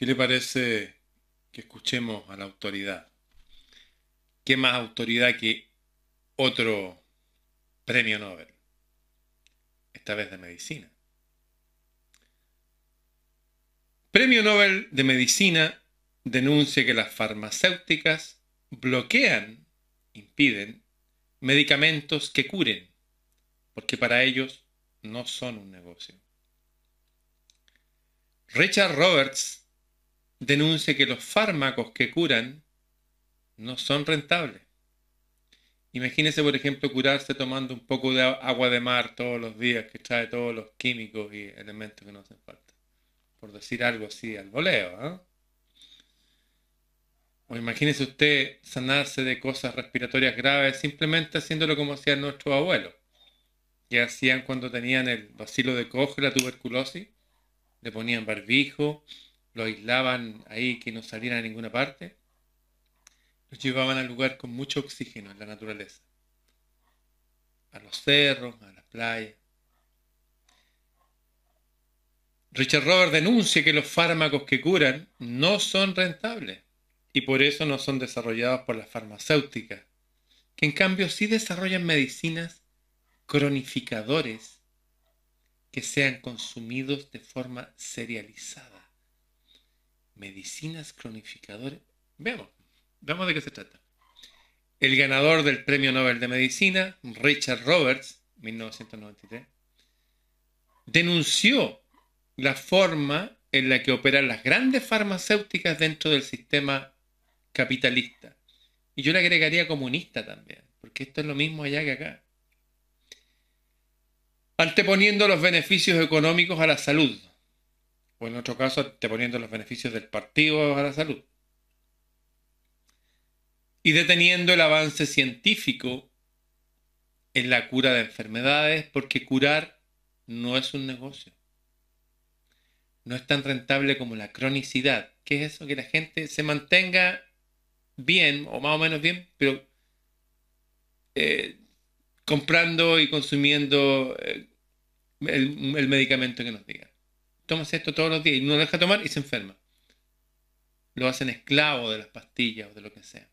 ¿Qué le parece que escuchemos a la autoridad? ¿Qué más autoridad que otro premio Nobel? Esta vez de medicina. Premio Nobel de Medicina denuncia que las farmacéuticas bloquean, impiden, medicamentos que curen, porque para ellos no son un negocio. Richard Roberts denuncia que los fármacos que curan no son rentables. Imagínese, por ejemplo, curarse tomando un poco de agua de mar todos los días que trae todos los químicos y elementos que no hacen falta. Por decir algo así al voleo. ¿ah? O imagínese usted sanarse de cosas respiratorias graves simplemente haciéndolo como hacían nuestros abuelos. Que hacían cuando tenían el vacilo de cojo, la tuberculosis le ponían barbijo, lo aislaban ahí que no saliera a ninguna parte, los llevaban al lugar con mucho oxígeno en la naturaleza, a los cerros, a las playas. Richard Robert denuncia que los fármacos que curan no son rentables y por eso no son desarrollados por las farmacéuticas, que en cambio sí desarrollan medicinas cronificadores que sean consumidos de forma serializada. Medicinas cronificadoras. Veamos, veamos de qué se trata. El ganador del Premio Nobel de Medicina, Richard Roberts, 1993, denunció la forma en la que operan las grandes farmacéuticas dentro del sistema capitalista. Y yo le agregaría comunista también, porque esto es lo mismo allá que acá anteponiendo los beneficios económicos a la salud, o en otro caso, anteponiendo los beneficios del partido a la salud, y deteniendo el avance científico en la cura de enfermedades, porque curar no es un negocio. No es tan rentable como la cronicidad, que es eso, que la gente se mantenga bien, o más o menos bien, pero eh, comprando y consumiendo eh, el, medicamento que nos diga. Tomas esto todos los días y no lo deja tomar y se enferma. Lo hacen esclavo de las pastillas o de lo que sea.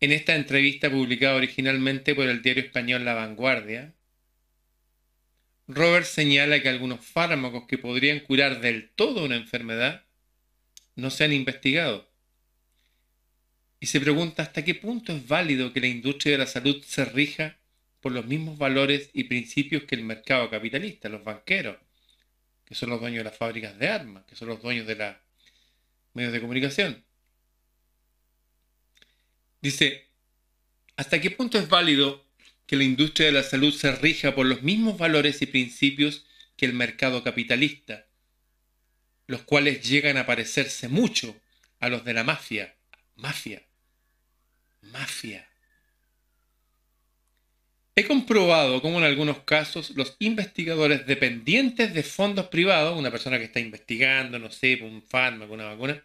En esta entrevista publicada originalmente por el diario español La Vanguardia, Robert señala que algunos fármacos que podrían curar del todo una enfermedad no se han investigado. Y se pregunta hasta qué punto es válido que la industria de la salud se rija por los mismos valores y principios que el mercado capitalista, los banqueros, que son los dueños de las fábricas de armas, que son los dueños de los medios de comunicación. Dice, ¿hasta qué punto es válido que la industria de la salud se rija por los mismos valores y principios que el mercado capitalista, los cuales llegan a parecerse mucho a los de la mafia? Mafia. Mafia. He comprobado cómo en algunos casos los investigadores dependientes de fondos privados, una persona que está investigando, no sé, un fármaco, una vacuna,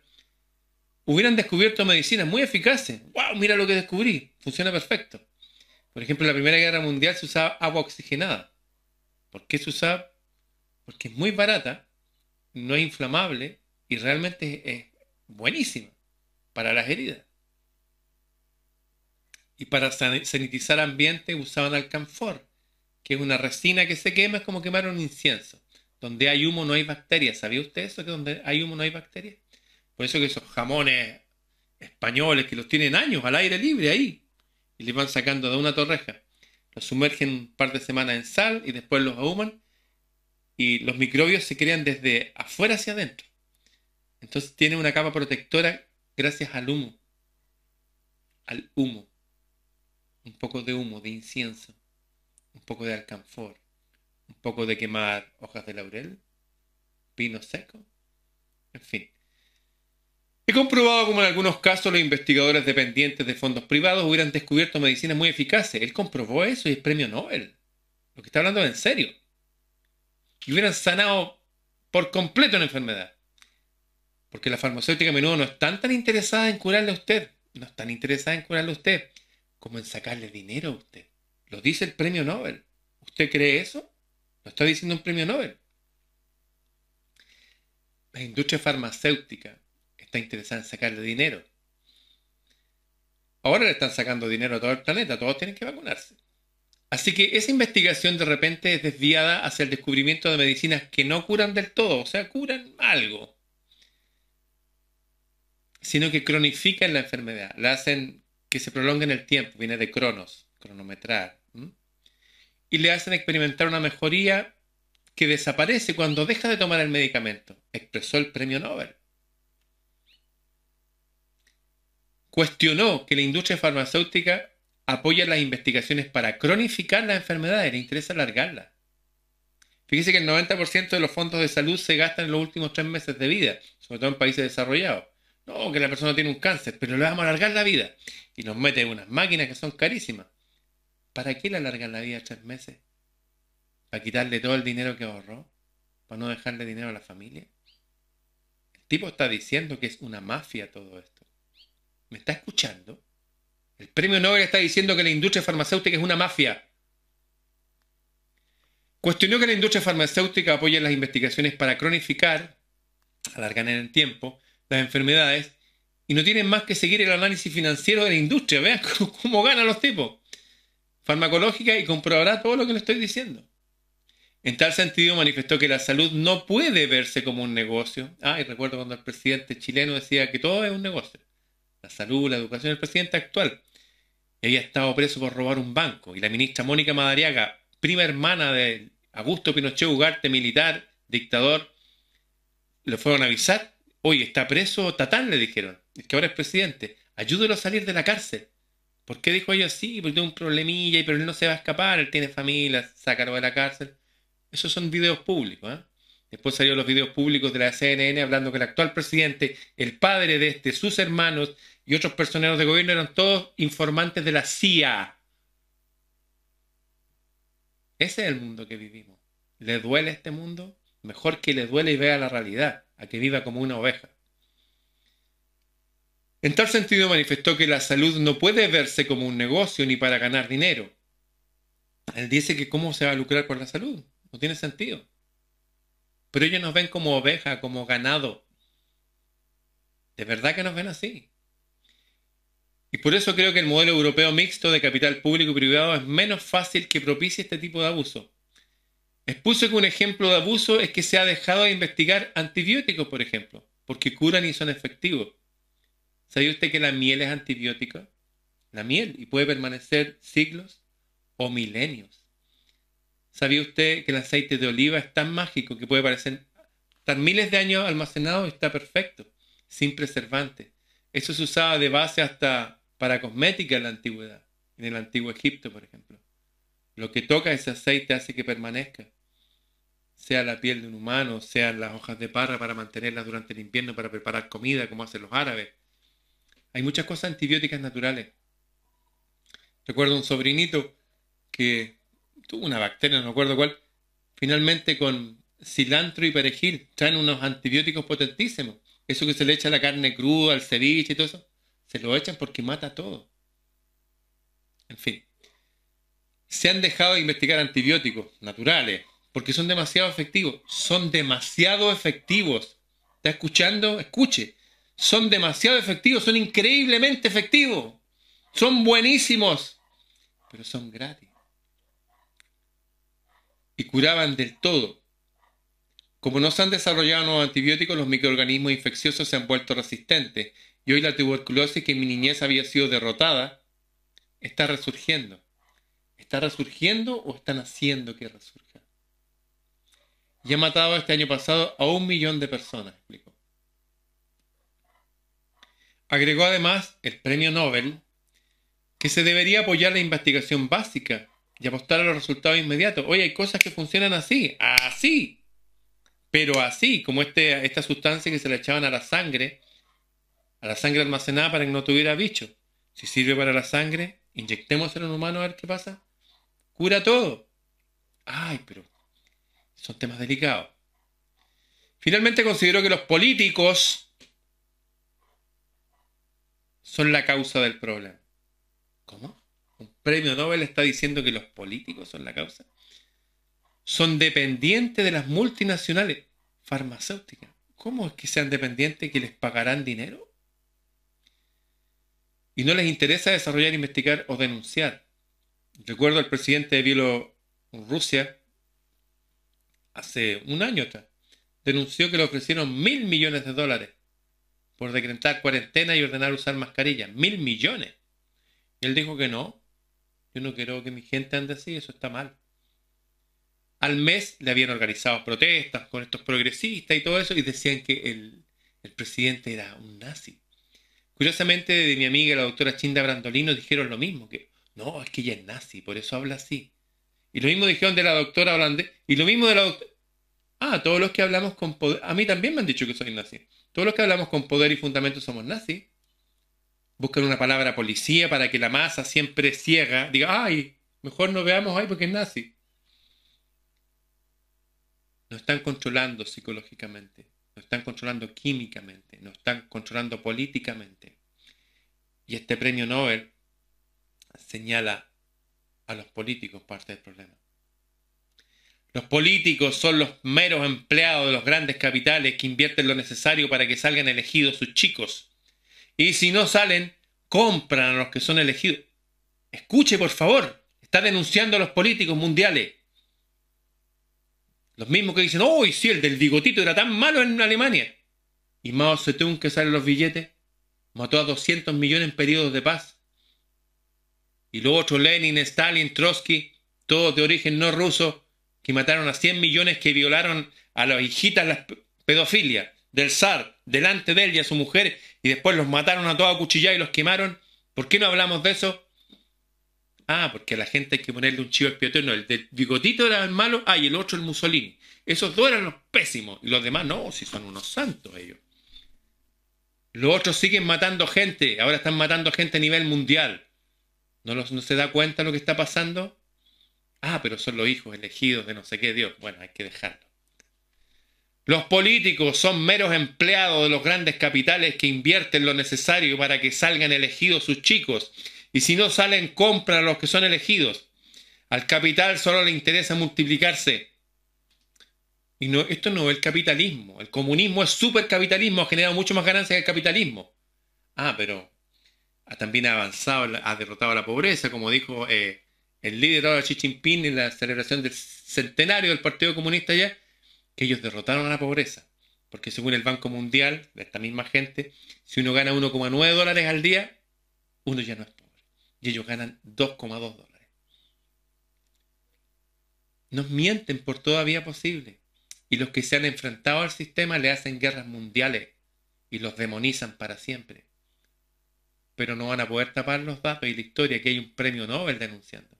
hubieran descubierto medicinas muy eficaces. ¡Wow! Mira lo que descubrí. Funciona perfecto. Por ejemplo, en la Primera Guerra Mundial se usaba agua oxigenada. ¿Por qué se usaba? Porque es muy barata, no es inflamable y realmente es buenísima para las heridas. Y para sanitizar ambiente usaban alcanfor, que es una resina que se quema, es como quemar un incienso. Donde hay humo no hay bacterias. ¿Sabía usted eso? Que donde hay humo no hay bacterias. Por eso que esos jamones españoles que los tienen años al aire libre ahí y les van sacando de una torreja. Los sumergen un par de semanas en sal y después los ahuman y los microbios se crean desde afuera hacia adentro. Entonces tiene una capa protectora gracias al humo. Al humo un poco de humo, de incienso, un poco de alcanfor, un poco de quemar hojas de laurel, pino seco, en fin. He comprobado como en algunos casos los investigadores dependientes de fondos privados hubieran descubierto medicinas muy eficaces. Él comprobó eso y es premio Nobel. Lo que está hablando es en serio. Y hubieran sanado por completo una enfermedad. Porque la farmacéutica a menudo no están tan interesada en curarle a usted. No están interesada en curarle a usted como en sacarle dinero a usted. Lo dice el premio Nobel. ¿Usted cree eso? Lo está diciendo un premio Nobel. la industria farmacéutica está interesada en sacarle dinero. Ahora le están sacando dinero a todo el planeta, todos tienen que vacunarse. Así que esa investigación de repente es desviada hacia el descubrimiento de medicinas que no curan del todo, o sea, curan algo, sino que cronifican la enfermedad, la hacen que se prolongue en el tiempo, viene de cronos, cronometrar, y le hacen experimentar una mejoría que desaparece cuando deja de tomar el medicamento, expresó el premio Nobel. Cuestionó que la industria farmacéutica apoya las investigaciones para cronificar las enfermedades, le interesa alargarlas. Fíjese que el 90% de los fondos de salud se gastan en los últimos tres meses de vida, sobre todo en países desarrollados. No, que la persona tiene un cáncer, pero le vamos a alargar la vida. Y nos meten unas máquinas que son carísimas. ¿Para qué le alargan la vida tres meses? ¿Para quitarle todo el dinero que ahorró? ¿Para no dejarle dinero a la familia? El tipo está diciendo que es una mafia todo esto. ¿Me está escuchando? El premio Nobel está diciendo que la industria farmacéutica es una mafia. Cuestionó que la industria farmacéutica apoya las investigaciones para cronificar, alargar en el tiempo, las enfermedades y no tienen más que seguir el análisis financiero de la industria. Vean cómo, ganan los tipos. Farmacológica y comprobará todo lo que le estoy diciendo. En tal sentido, manifestó que la salud no puede verse como un negocio. Ah, y recuerdo cuando el presidente chileno decía que todo es un negocio. La salud, la educación, el presidente actual había estado preso por robar un banco. Y la ministra Mónica Madariaga, prima hermana de Augusto Pinochet Ugarte, militar, dictador, le fueron a avisar. Oye, está preso Tatán, le dijeron. Es que ahora es presidente. Ayúdelo a salir de la cárcel. ¿Por qué dijo ella así? Porque tiene un problemilla, pero él no se va a escapar, él tiene familia, sácalo de la cárcel. Esos son videos públicos. ¿eh? Después salieron los videos públicos de la CNN hablando que el actual presidente, el padre de este, sus hermanos y otros personeros de gobierno eran todos informantes de la CIA. Ese es el mundo que vivimos. ¿Le duele este mundo? Mejor que le duele y vea la realidad, a que viva como una oveja. En tal sentido manifestó que la salud no puede verse como un negocio ni para ganar dinero. Él dice que cómo se va a lucrar con la salud. No tiene sentido. Pero ellos nos ven como oveja, como ganado. De verdad que nos ven así. Y por eso creo que el modelo europeo mixto de capital público y privado es menos fácil que propicie este tipo de abuso. Expuso que un ejemplo de abuso es que se ha dejado de investigar antibióticos, por ejemplo, porque curan y son efectivos. ¿Sabía usted que la miel es antibiótica? La miel, y puede permanecer siglos o milenios. ¿Sabía usted que el aceite de oliva es tan mágico que puede parecer estar miles de años almacenado y está perfecto, sin preservante? Eso se usaba de base hasta para cosmética en la antigüedad, en el antiguo Egipto, por ejemplo. Lo que toca ese aceite hace que permanezca, sea la piel de un humano, sean las hojas de parra para mantenerlas durante el invierno para preparar comida, como hacen los árabes. Hay muchas cosas antibióticas naturales. Recuerdo un sobrinito que tuvo una bacteria, no me acuerdo cuál, finalmente con cilantro y perejil traen unos antibióticos potentísimos. Eso que se le echa a la carne cruda, al ceviche y todo eso, se lo echan porque mata todo. En fin. Se han dejado de investigar antibióticos naturales porque son demasiado efectivos. Son demasiado efectivos. ¿Está escuchando? Escuche. Son demasiado efectivos, son increíblemente efectivos. Son buenísimos, pero son gratis. Y curaban del todo. Como no se han desarrollado nuevos antibióticos, los microorganismos infecciosos se han vuelto resistentes y hoy la tuberculosis que en mi niñez había sido derrotada está resurgiendo. ¿Está resurgiendo o están haciendo que resurja? Y ha matado este año pasado a un millón de personas, explicó. Agregó además el premio Nobel que se debería apoyar la investigación básica y apostar a los resultados inmediatos. Oye, hay cosas que funcionan así, así, pero así, como este, esta sustancia que se le echaban a la sangre a la sangre almacenada para que no tuviera bicho. Si sirve para la sangre, inyectemos en un humano a ver qué pasa. Cura todo. Ay, pero son temas delicados. Finalmente considero que los políticos son la causa del problema. ¿Cómo? ¿Un premio Nobel está diciendo que los políticos son la causa? Son dependientes de las multinacionales farmacéuticas. ¿cómo es que sean dependientes que les pagarán dinero? Y no les interesa desarrollar, investigar o denunciar. Recuerdo al presidente de Bielorrusia hace un año atrás. Denunció que le ofrecieron mil millones de dólares por decretar cuarentena y ordenar usar mascarillas. Mil millones. Y él dijo que no. Yo no quiero que mi gente ande así, eso está mal. Al mes le habían organizado protestas con estos progresistas y todo eso y decían que el, el presidente era un nazi. Curiosamente, de mi amiga la doctora Chinda Brandolino dijeron lo mismo, que no, es que ella es nazi, por eso habla así. Y lo mismo dijeron de la doctora holandesa, y lo mismo de la doctora... Ah, todos los que hablamos con poder... A mí también me han dicho que soy nazi. Todos los que hablamos con poder y fundamento somos nazis. Buscan una palabra policía para que la masa siempre ciega diga, ay, mejor no veamos ahí porque es nazi. Nos están controlando psicológicamente, nos están controlando químicamente, nos están controlando políticamente. Y este premio Nobel señala a los políticos parte del problema. Los políticos son los meros empleados de los grandes capitales que invierten lo necesario para que salgan elegidos sus chicos. Y si no salen, compran a los que son elegidos. Escuche, por favor. Está denunciando a los políticos mundiales. Los mismos que dicen, ¡Uy, sí, el del bigotito era tan malo en Alemania! Y Mao Zedong, que sale los billetes, mató a 200 millones en periodos de paz. Y los otros, Lenin, Stalin, Trotsky, todos de origen no ruso, que mataron a 100 millones que violaron a las hijitas la pedofilia del zar delante de él y a su mujer y después los mataron a toda cuchilla y los quemaron. ¿Por qué no hablamos de eso? Ah, porque a la gente hay que ponerle un chivo expiatorio. El del bigotito era el malo, ah, y el otro el Mussolini. Esos dos eran los pésimos. Y los demás no, si son unos santos ellos. Los otros siguen matando gente. Ahora están matando gente a nivel mundial. ¿No, ¿No se da cuenta lo que está pasando? Ah, pero son los hijos elegidos de no sé qué Dios. Bueno, hay que dejarlo. Los políticos son meros empleados de los grandes capitales que invierten lo necesario para que salgan elegidos sus chicos. Y si no salen, compran a los que son elegidos. Al capital solo le interesa multiplicarse. Y no, esto no es el capitalismo. El comunismo es supercapitalismo, ha generado mucho más ganancias que el capitalismo. Ah, pero también ha avanzado, ha derrotado a la pobreza, como dijo eh, el líder ahora Xi Jinping en la celebración del centenario del Partido Comunista ya, que ellos derrotaron a la pobreza. Porque según el Banco Mundial, de esta misma gente, si uno gana 1,9 dólares al día, uno ya no es pobre. Y ellos ganan 2,2 dólares. Nos mienten por toda vía posible. Y los que se han enfrentado al sistema le hacen guerras mundiales y los demonizan para siempre. Pero no van a poder tapar los datos y la historia que hay un premio Nobel denunciando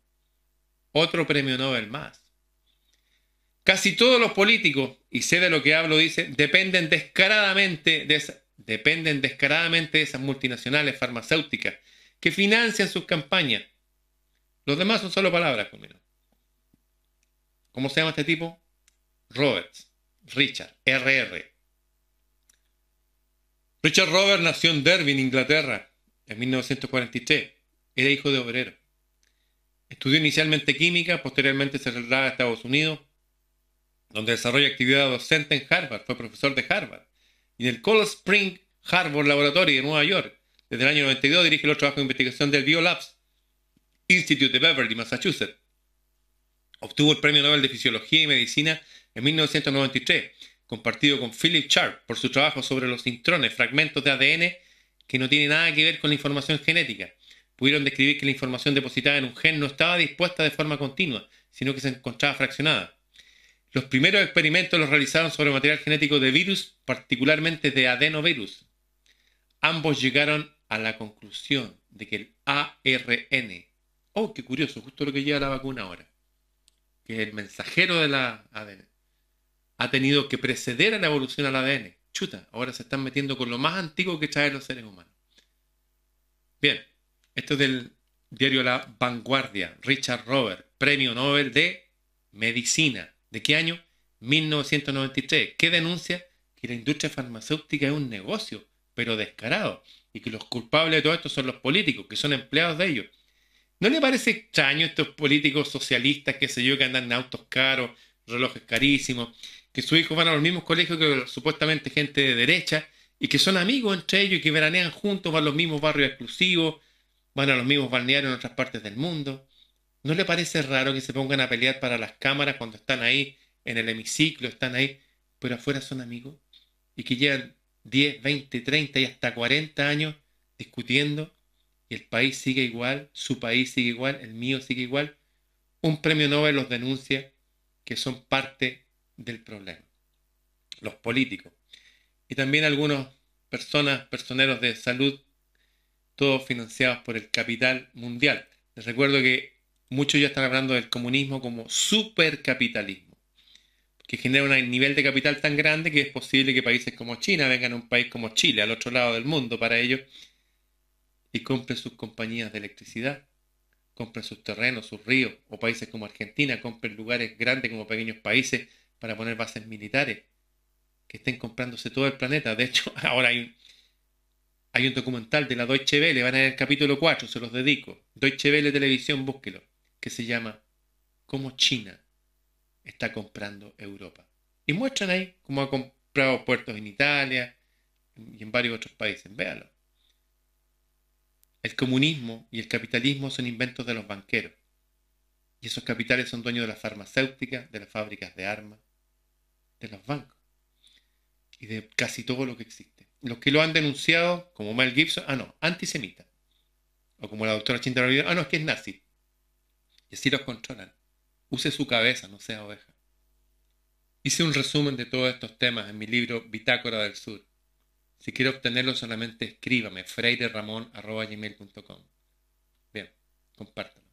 otro premio Nobel más. Casi todos los políticos, y sé de lo que hablo, dice, dependen descaradamente de, dependen descaradamente de esas multinacionales farmacéuticas que financian sus campañas. Los demás son solo palabras conmigo. ¿Cómo se llama este tipo? Roberts. Richard. RR. Richard Roberts nació en Derby, en Inglaterra, en 1943. Era hijo de obrero. Estudió inicialmente química, posteriormente se trasladó a Estados Unidos, donde desarrolla actividad docente en Harvard, fue profesor de Harvard, y en el Cold Spring Harbor Laboratory de Nueva York. Desde el año 92 dirige los trabajos de investigación del Biolabs Institute de Beverly, Massachusetts. Obtuvo el Premio Nobel de Fisiología y Medicina en 1993, compartido con Philip Sharp por su trabajo sobre los intrones, fragmentos de ADN que no tienen nada que ver con la información genética pudieron describir que la información depositada en un gen no estaba dispuesta de forma continua, sino que se encontraba fraccionada. Los primeros experimentos los realizaron sobre material genético de virus, particularmente de adenovirus. Ambos llegaron a la conclusión de que el ARN, oh, qué curioso, justo lo que lleva la vacuna ahora, que el mensajero de la ADN ha tenido que preceder a la evolución al ADN. Chuta, ahora se están metiendo con lo más antiguo que traen los seres humanos. Bien, esto es del diario La Vanguardia. Richard Robert, Premio Nobel de Medicina. ¿De qué año? 1993. ¿Qué denuncia? Que la industria farmacéutica es un negocio, pero descarado. Y que los culpables de todo esto son los políticos, que son empleados de ellos. ¿No le parece extraño estos políticos socialistas, que se yo, que andan en autos caros, relojes carísimos, que sus hijos van a los mismos colegios que supuestamente gente de derecha y que son amigos entre ellos y que veranean juntos, van a los mismos barrios exclusivos, van a los mismos balnearios en otras partes del mundo. ¿No le parece raro que se pongan a pelear para las cámaras cuando están ahí en el hemiciclo, están ahí, pero afuera son amigos? Y que llevan 10, 20, 30 y hasta 40 años discutiendo y el país sigue igual, su país sigue igual, el mío sigue igual. Un premio Nobel los denuncia que son parte del problema. Los políticos. Y también algunas personas, personeros de salud, todos financiados por el capital mundial. Les recuerdo que muchos ya están hablando del comunismo como supercapitalismo, que genera un nivel de capital tan grande que es posible que países como China vengan a un país como Chile, al otro lado del mundo para ellos, y compren sus compañías de electricidad, compren sus terrenos, sus ríos, o países como Argentina, compren lugares grandes como pequeños países para poner bases militares, que estén comprándose todo el planeta. De hecho, ahora hay hay un documental de la Deutsche Welle, van en el capítulo 4, se los dedico. Deutsche Welle Televisión, búsquelo, que se llama Cómo China está comprando Europa. Y muestran ahí cómo ha comprado puertos en Italia y en varios otros países. Véalo. El comunismo y el capitalismo son inventos de los banqueros. Y esos capitales son dueños de las farmacéuticas, de las fábricas de armas, de los bancos y de casi todo lo que existe. Los que lo han denunciado, como Mel Gibson, ah, no, antisemita. O como la doctora Chinta ah, no, es que es nazi. Y así los controlan. Use su cabeza, no sea oveja. Hice un resumen de todos estos temas en mi libro Bitácora del Sur. Si quiere obtenerlo solamente escríbame freireramon.com. Bien, compártelo.